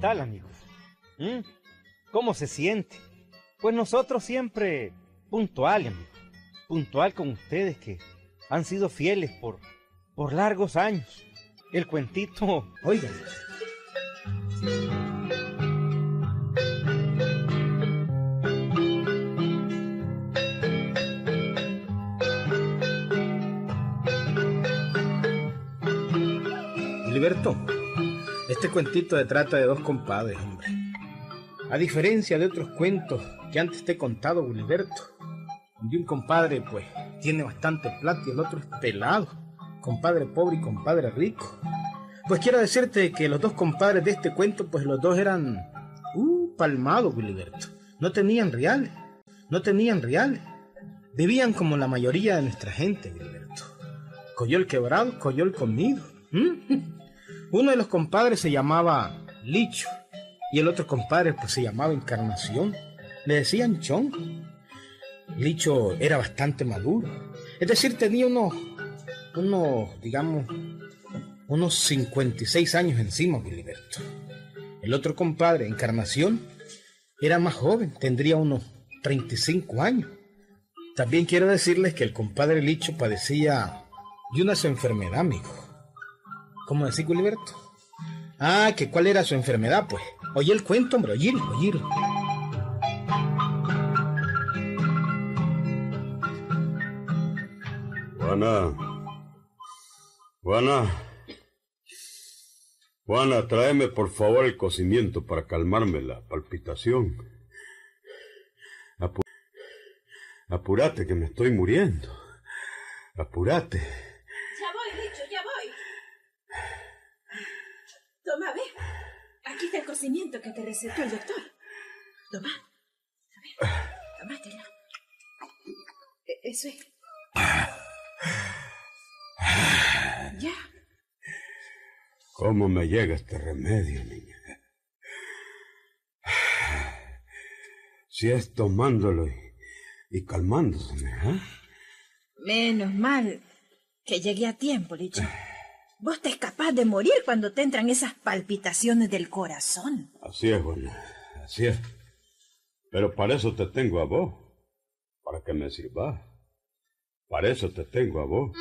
tal, amigos? ¿Mm? ¿Cómo se siente? Pues nosotros siempre puntual, amigos. Puntual con ustedes que han sido fieles por, por largos años. El cuentito, oigan. Liberto, este cuentito se trata de dos compadres, hombre. A diferencia de otros cuentos que antes te he contado, Gilberto, de un compadre, pues, tiene bastante plata y el otro es pelado, compadre pobre y compadre rico. Pues quiero decirte que los dos compadres de este cuento, pues los dos eran, uh, palmados, Gilberto. No tenían reales, no tenían reales. Vivían como la mayoría de nuestra gente, Gilberto. Coyol quebrado, coyol comido. ¿Mm? Uno de los compadres se llamaba Licho y el otro compadre pues se llamaba Encarnación. Le decían Chon. Licho era bastante maduro. Es decir, tenía unos, unos, digamos, unos 56 años encima, Gilberto. El otro compadre, Encarnación, era más joven, tendría unos 35 años. También quiero decirles que el compadre Licho padecía de una enfermedad, amigo. ¿Cómo decir, Gilberto? Ah, que cuál era su enfermedad, pues. Oye el cuento, hombre, oye, oye. Juana. Juana. Juana, tráeme por favor el cocimiento para calmarme la palpitación. Apúrate que me estoy muriendo. Apúrate. Toma, ve. Aquí está el cocimiento que te recetó el doctor. Toma. A ver, tómatelo. E, eso es. Ya. ¿Cómo me llega este remedio, niña? Si es tomándolo y, y calmándoseme, ¿eh? Menos mal que llegué a tiempo, Licho. Vos te es capaz de morir cuando te entran esas palpitaciones del corazón. Así es, Juana, así es. Pero para eso te tengo a vos, para que me sirvas. Para eso te tengo a vos.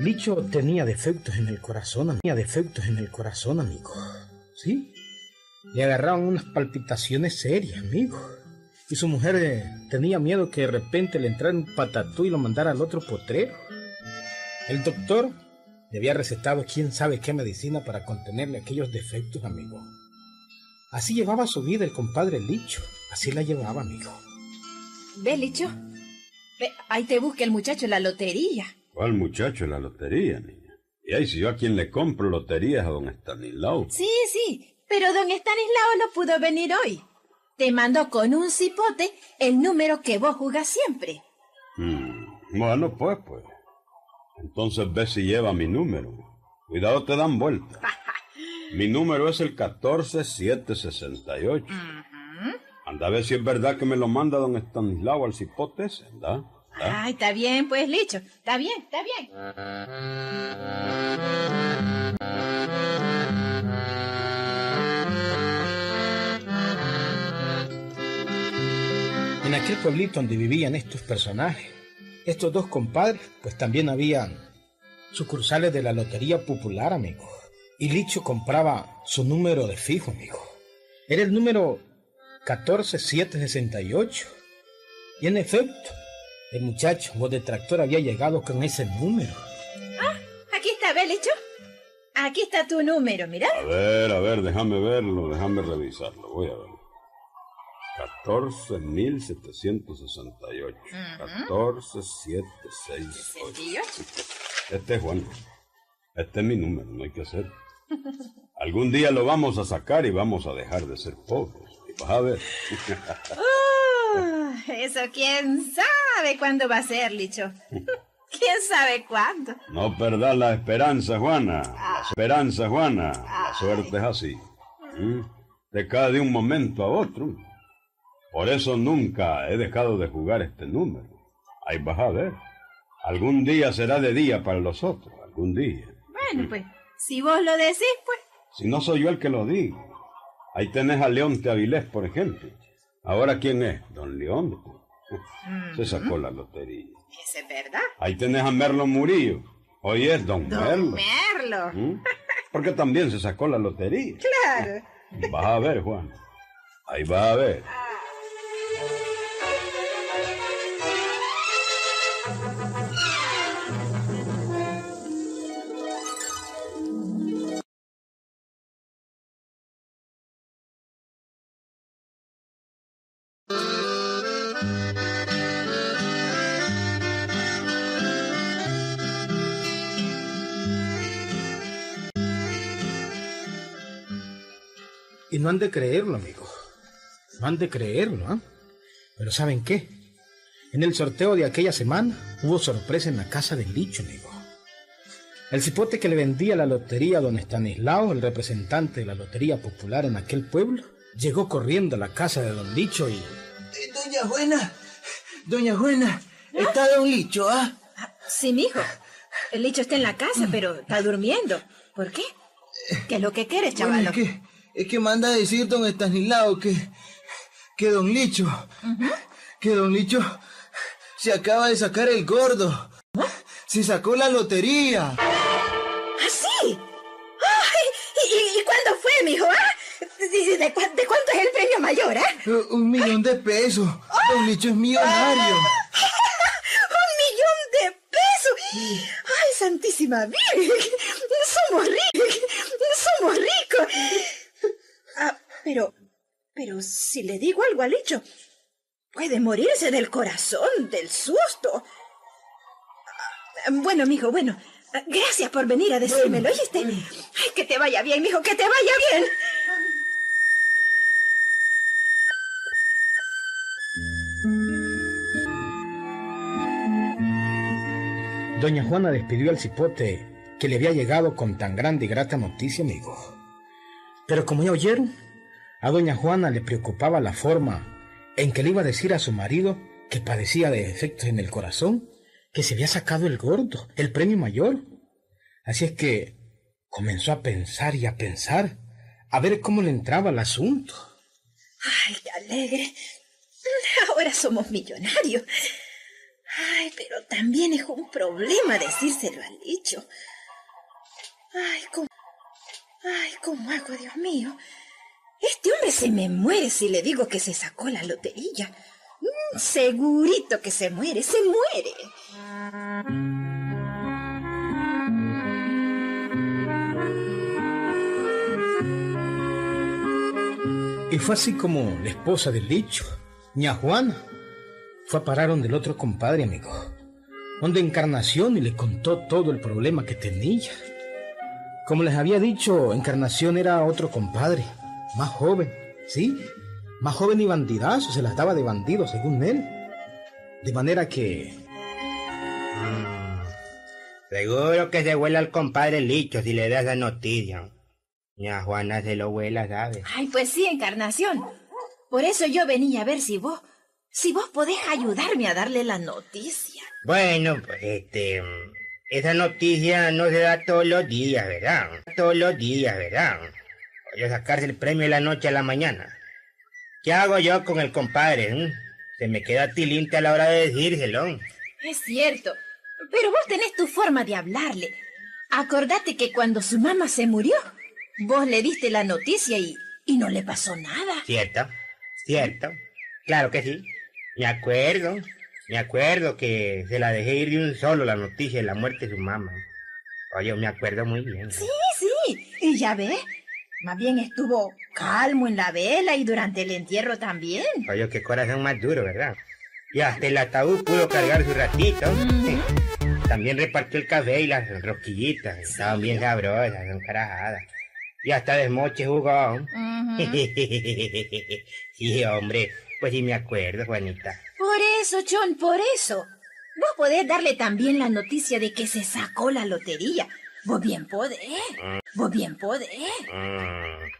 Licho tenía defectos en el corazón, tenía defectos en el corazón, amigo. ¿Sí? Le agarraban unas palpitaciones serias, amigo y su mujer eh, tenía miedo que de repente le entrara un patatú y lo mandara al otro potrero. El doctor le había recetado quién sabe qué medicina para contenerle aquellos defectos, amigo. Así llevaba su vida el compadre Licho. Así la llevaba, amigo. Ve, Licho. Ve, ahí te busca el muchacho la lotería. ¿Cuál muchacho la lotería, niña? Y ahí si yo a quien le compro loterías a don Estanislao. Sí, sí, pero don Estanislao no pudo venir hoy. Te mando con un cipote el número que vos jugás siempre. Mm, bueno, pues, pues. Entonces ve si lleva mi número. Cuidado, te dan vuelta. mi número es el 14768. Anda a ver si es verdad que me lo manda don Estanislao al cipote ese, ¿verdad? Ay, está bien, pues, Licho. Está bien, está bien. Aquel pueblito donde vivían estos personajes, estos dos compadres, pues también habían sucursales de la Lotería Popular, amigo. Y Licho compraba su número de fijo, amigo. Era el número 14768. Y en efecto, el muchacho o detractor había llegado con ese número. Ah, aquí está, ¿ves, Licho? Aquí está tu número, mira. A ver, a ver, déjame verlo, déjame revisarlo, voy a verlo. 14.768. 14768. Este es Juan. Este es mi número, no hay que hacer. Algún día lo vamos a sacar y vamos a dejar de ser pobres. Y vas a ver. uh, eso quién sabe cuándo va a ser, Licho. ¿Quién sabe cuándo? No perdás la esperanza, Juana. La esperanza, Juana. La suerte es así. ¿Mm? Te cae de un momento a otro. Por eso nunca he dejado de jugar este número. Ahí vas a ver. Algún día será de día para los otros, algún día. Bueno, pues, si vos lo decís, pues. Si no soy yo el que lo digo. Ahí tenés a Leonte Avilés, por ejemplo. Ahora, ¿quién es? Don Leonte. Se sacó la lotería. Es verdad. Ahí tenés a Merlo Murillo. Hoy es Don, Don Merlo. Merlo. ¿Mm? Porque también se sacó la lotería. Claro. Vas a ver, Juan. Ahí vas a ver. No han de creerlo, amigo. No han de creerlo, ¿ah? Pero ¿saben qué? En el sorteo de aquella semana hubo sorpresa en la casa del Licho, amigo. El cipote que le vendía la lotería a don Estanislao, el representante de la lotería popular en aquel pueblo, llegó corriendo a la casa de don Licho y... Eh, Doña Juana, doña Juana, está don Licho, ¿ah? Sí, mijo. El licho está en la casa, pero está durmiendo. ¿Por qué? ¿Qué es lo que quieres, Bueno, chaval? es que, es que manda a decir don Estanislao que, que don Licho, que don Licho se acaba de sacar el gordo. Se sacó la lotería. ¿Ah, sí? ¡Ay! ¿Y, cuándo fue, mijo? ¿Ah? ¿De, de cua- de cuánto es el premio mayor, ah? Eh, Un millón de pesos. Don Licho es millonario. ¡Un millón de pesos! ¡Ay, santísima Virgen! ¡Somos ricos! ¡Somos ricos! Pero, pero si le digo algo al Licho, puede morirse del corazón, del susto. Bueno, mijo, bueno. Gracias por venir a decírmelo, ¿oíste? Ay, que te vaya bien, mijo, que te vaya bien. Doña Juana despidió al cipote que le había llegado con tan grande y grata noticia, amigo. Pero como ya oyeron, a doña Juana le preocupaba la forma en que le iba a decir a su marido que padecía de efectos en el corazón, que se había sacado el gordo, el premio mayor. Así es que comenzó a pensar y a pensar, a ver cómo le entraba el asunto. Ay, qué alegre. Ahora somos millonarios. Ay, pero también es un problema decírselo al dicho. Ay, ¿cómo? Ay, ¿cómo hago, Dios mío? Este hombre se me muere si le digo que se sacó la lotería. Mm, segurito que se muere, se muere. Y fue así como la esposa del dicho, ña Juana, fue a parar donde el otro compadre, amigo, donde Encarnación y le contó todo el problema que tenía. Como les había dicho, Encarnación era otro compadre, más joven, ¿sí? Más joven y bandidazo, se las daba de bandido, según él. De manera que... Seguro que se vuela al compadre Licho si le das la noticia. Ya Juana se lo vuela, ¿sabes? Ay, pues sí, Encarnación. Por eso yo venía a ver si vos, si vos podés ayudarme a darle la noticia. Bueno, pues este. Esa noticia no se da todos los días, ¿verdad? Todos los días, ¿verdad? Voy a sacarse el premio de la noche a la mañana. ¿Qué hago yo con el compadre? eh? Se me queda tilinte a la hora de decírselo. Es cierto, pero vos tenés tu forma de hablarle. Acordate que cuando su mamá se murió, vos le diste la noticia y, y no le pasó nada. ¿Cierto? ¿Cierto? Claro que sí. Me acuerdo. Me acuerdo que se la dejé ir de un solo la noticia de la muerte de su mamá. Oye, me acuerdo muy bien. Sí, sí, y ya ves, más bien estuvo calmo en la vela y durante el entierro también. Oye, qué corazón más duro, ¿verdad? Y hasta el ataúd pudo cargar su ratito. También repartió el café y las rosquillitas. Estaban bien sabrosas, son carajadas. Y hasta desmoche jugó. sí, hombre. Pues sí me acuerdo, Juanita. Por eso, John, por eso. Vos podés darle también la noticia de que se sacó la lotería. Vos bien podés. Vos bien podés. Mm.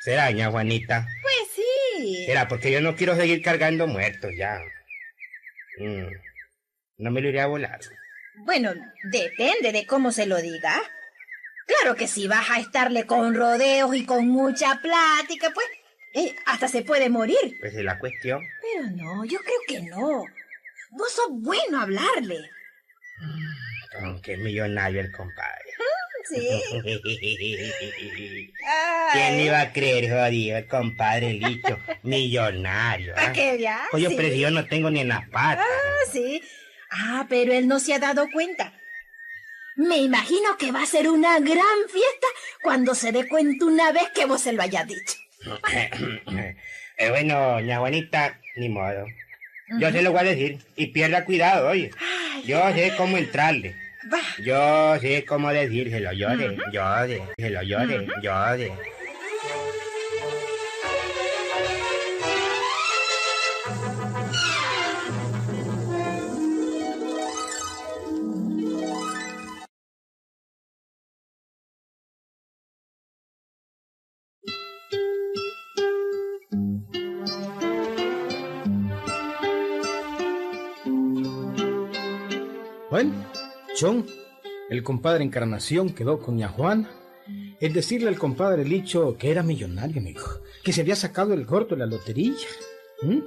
¿Será, ña Juanita? Pues sí. Será porque yo no quiero seguir cargando muertos ya. Mm. No me lo iré a volar. Bueno, depende de cómo se lo diga. Claro que si vas a estarle con rodeos y con mucha plática, pues eh, hasta se puede morir. Pues es la cuestión. Pero no, yo creo que no. Vos sos bueno a hablarle. Aunque es millonario el compadre. Sí. ¿Quién iba a creer, jodido? El compadre Licho, millonario. ¿a ¿ah? qué ya? Pues yo Sí. no tengo ni en las patas. Ah, sí. Ah, pero él no se ha dado cuenta. Me imagino que va a ser una gran fiesta cuando se dé cuenta una vez que vos se lo hayas dicho. Eh, bueno, ña Juanita, ni modo. Yo se lo voy a decir. Y pierda cuidado, oye. Yo sé cómo entrarle. Yo sé cómo decírselo. Yo sé, yo sé, díselo, yo sé, yo sé. Bueno, Chon, el compadre Encarnación quedó con ña Juana. El decirle al compadre Licho que era millonario, amigo, que se había sacado el gordo de la lotería. ¿Mm?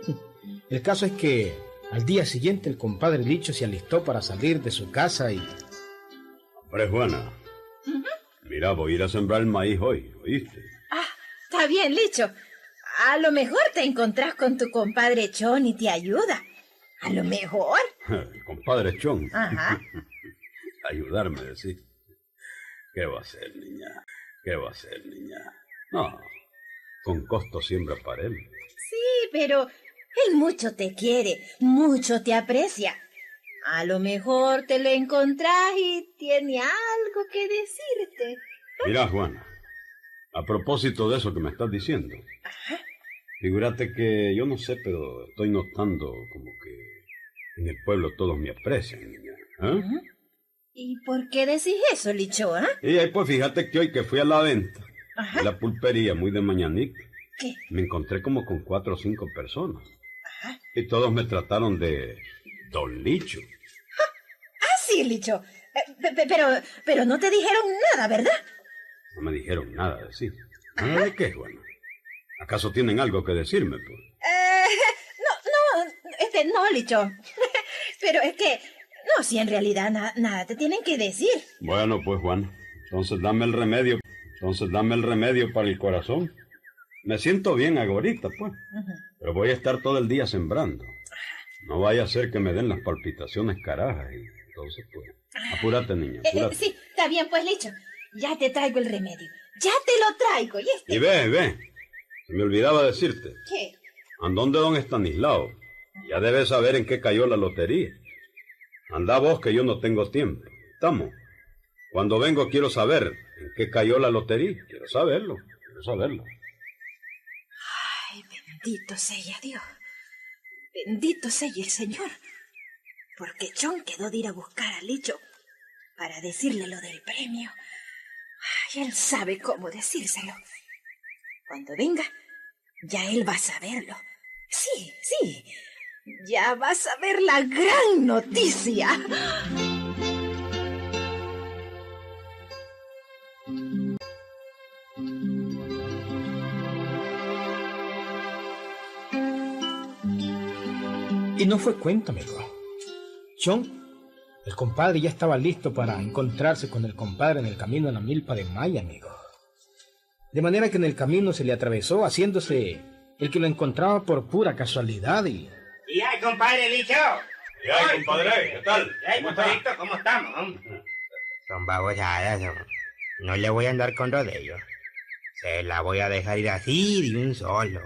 El caso es que al día siguiente el compadre Licho se alistó para salir de su casa y... Hombre, Juana. Mira, voy a ir a sembrar el maíz hoy, ¿oíste? Ah, está bien, Licho. A lo mejor te encontrás con tu compadre Chon y te ayuda. A lo mejor. El compadre Chon. Ajá. Ayudarme, decir. ¿Qué va a hacer, niña? ¿Qué va a hacer, niña? No, con costo siembra para él. Sí, pero él mucho te quiere, mucho te aprecia. A lo mejor te lo encontrás y tiene algo que decirte. Mira, Juana, a propósito de eso que me estás diciendo, figúrate que yo no sé, pero estoy notando como que en el pueblo todos me aprecian, niña. ¿eh? ¿Y por qué decís eso, Licho, ah? Y ahí pues fíjate que hoy que fui a la venta, Ajá. la pulpería muy de mañanita, ¿Qué? me encontré como con cuatro o cinco personas. Y todos me trataron de Don Licho. Ah, sí, Licho. Eh, pe- pe- pero, pero no te dijeron nada, ¿verdad? No me dijeron nada de sí. ¿Nada de qué, Juana? ¿Acaso tienen algo que decirme, pues? Eh, no, no, este, no, Licho. pero es que, no, si en realidad na- nada te tienen que decir. Bueno, pues, Juan, entonces dame el remedio. Entonces dame el remedio para el corazón. Me siento bien ahorita, pues. Pero voy a estar todo el día sembrando. No vaya a ser que me den las palpitaciones carajas. Y entonces, pues, apúrate, niña, Eh, eh, sí, está bien, pues, Licho. Ya te traigo el remedio. Ya te lo traigo, ¿y este? Y ve, ve. Se me olvidaba decirte. ¿Qué? Andón de don Estanislao. Ya debes saber en qué cayó la lotería. Anda vos que yo no tengo tiempo. Estamos. Cuando vengo quiero saber en qué cayó la lotería. Quiero saberlo. Quiero saberlo. Ay, bendito sea Dios. Bendito sea el Señor. Porque Chon quedó de ir a buscar a Licho para decirle lo del premio. Ay, él sabe cómo decírselo. Cuando venga, ya él va a saberlo. Sí, sí. Ya va a saber la gran noticia. Y no fue cuento, amigo. Chon, el compadre ya estaba listo para encontrarse con el compadre en el camino a la milpa de Maya, amigo. De manera que en el camino se le atravesó haciéndose el que lo encontraba por pura casualidad y... ¿Y ay, compadre Licho? ¿Y ay, compadre? ¿Qué tal? ¿Y ay, compadrito, ¿cómo estamos? hombre? Son babosadas, son. No le voy a andar con rodeo. Se la voy a dejar ir así de un solo.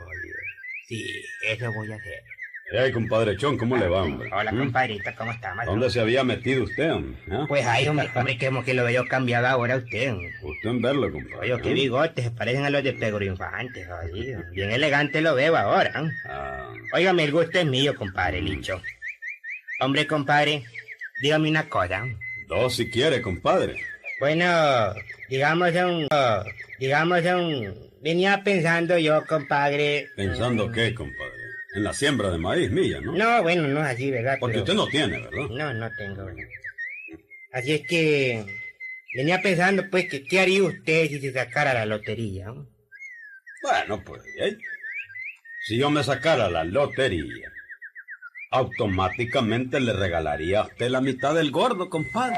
Sí, eso voy a hacer. ¿Y ay, compadre Chon? ¿Cómo le va, hombre? Hola, ¿Mm? compadrito, ¿cómo está? más ¿Dónde se había metido usted, hombre? ¿Ah? Pues ay, hombre, hombre, que, como que lo veo cambiado ahora usted. hombre. Usted en verlo, compadre. Oye, qué ¿eh? bigotes, se parecen a los de Pedro Infante, jodido. Bien elegante lo veo ahora. ¿eh? Ah, Óigame, el gusto es mío, compadre Licho. Hombre, compadre, dígame una cosa. dos si quiere, compadre. Bueno, digamos un... Digamos un... Venía pensando yo, compadre... ¿Pensando qué, compadre? En la siembra de maíz mía, ¿no? No, bueno, no es así, ¿verdad? Porque Pero- usted no tiene, ¿verdad? No, no tengo. Así es que venía pensando pues que qué haría usted si se sacara la lotería. Bueno, pues, ¿eh? si yo me sacara la lotería, automáticamente le regalaría a usted la mitad del gordo, compadre.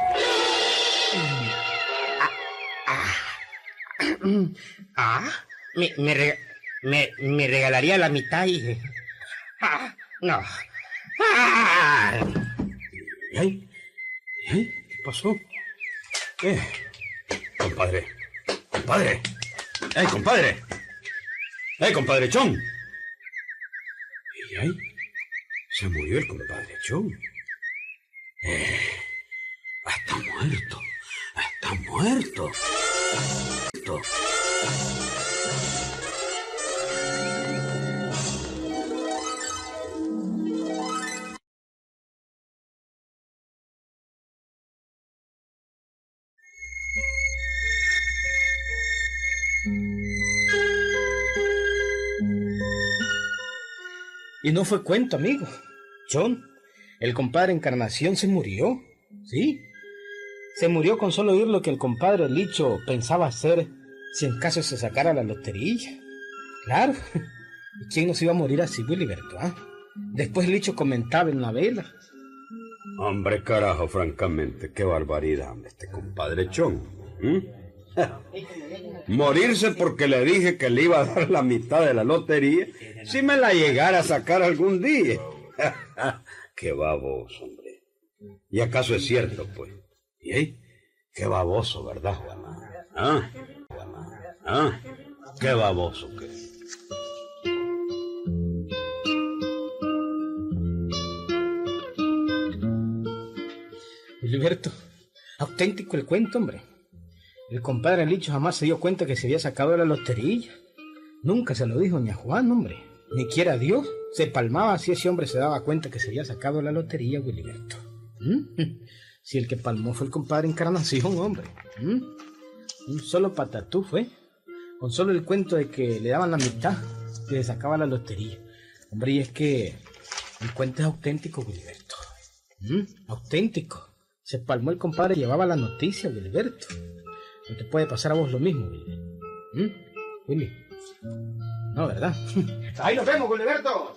Ah, me, me, rega- me, me regalaría la mitad y... No. ¿Eh? ¿Eh? ¿Qué pasó? ¿Qué? Compadre. Compadre. ¡Eh, compadre! ¡Eh, compadre Chón! ¿Y ahí? Se murió el compadre Chón. Eh, está muerto. Está muerto. Muerto. Y no fue cuento, amigo. John, el compadre Encarnación se murió. Sí. Se murió con solo oír lo que el compadre Licho pensaba hacer si en caso se sacara la lotería. Claro. ¿Y quién nos iba a morir así, Wiliberto? ah? Después Licho comentaba en la vela. Hombre, carajo, francamente, qué barbaridad, este compadre Chón. ¿m? Morirse porque le dije que le iba a dar la mitad de la lotería si me la llegara a sacar algún día. qué baboso, hombre. ¿Y acaso es cierto, pues? ¿Y ahí? Qué baboso, ¿verdad, Juana? ¿Ah? ¿Ah? Qué baboso que es. Wiliberto, auténtico el cuento, hombre. El compadre Licho jamás se dio cuenta que se había sacado la lotería. Nunca se lo dijo ni a Juan, hombre. Ni quiera Dios. Se palmaba si ese hombre se daba cuenta que se había sacado la lotería, Wiliberto. ¿Mm? Si el que palmó fue el compadre Encarnación, hombre. ¿Mm? Un solo patatú fue. Con solo el cuento de que le daban la mitad le sacaba la lotería. Hombre, y es que el cuento es auténtico, Wiliberto. ¿Mm? Auténtico. Se palmó el compadre y llevaba la noticia, Wilberto. No te puede pasar a vos lo mismo, Willy. ¿Mm? Willy. No, ¿verdad? Ahí nos vemos, Gilberto.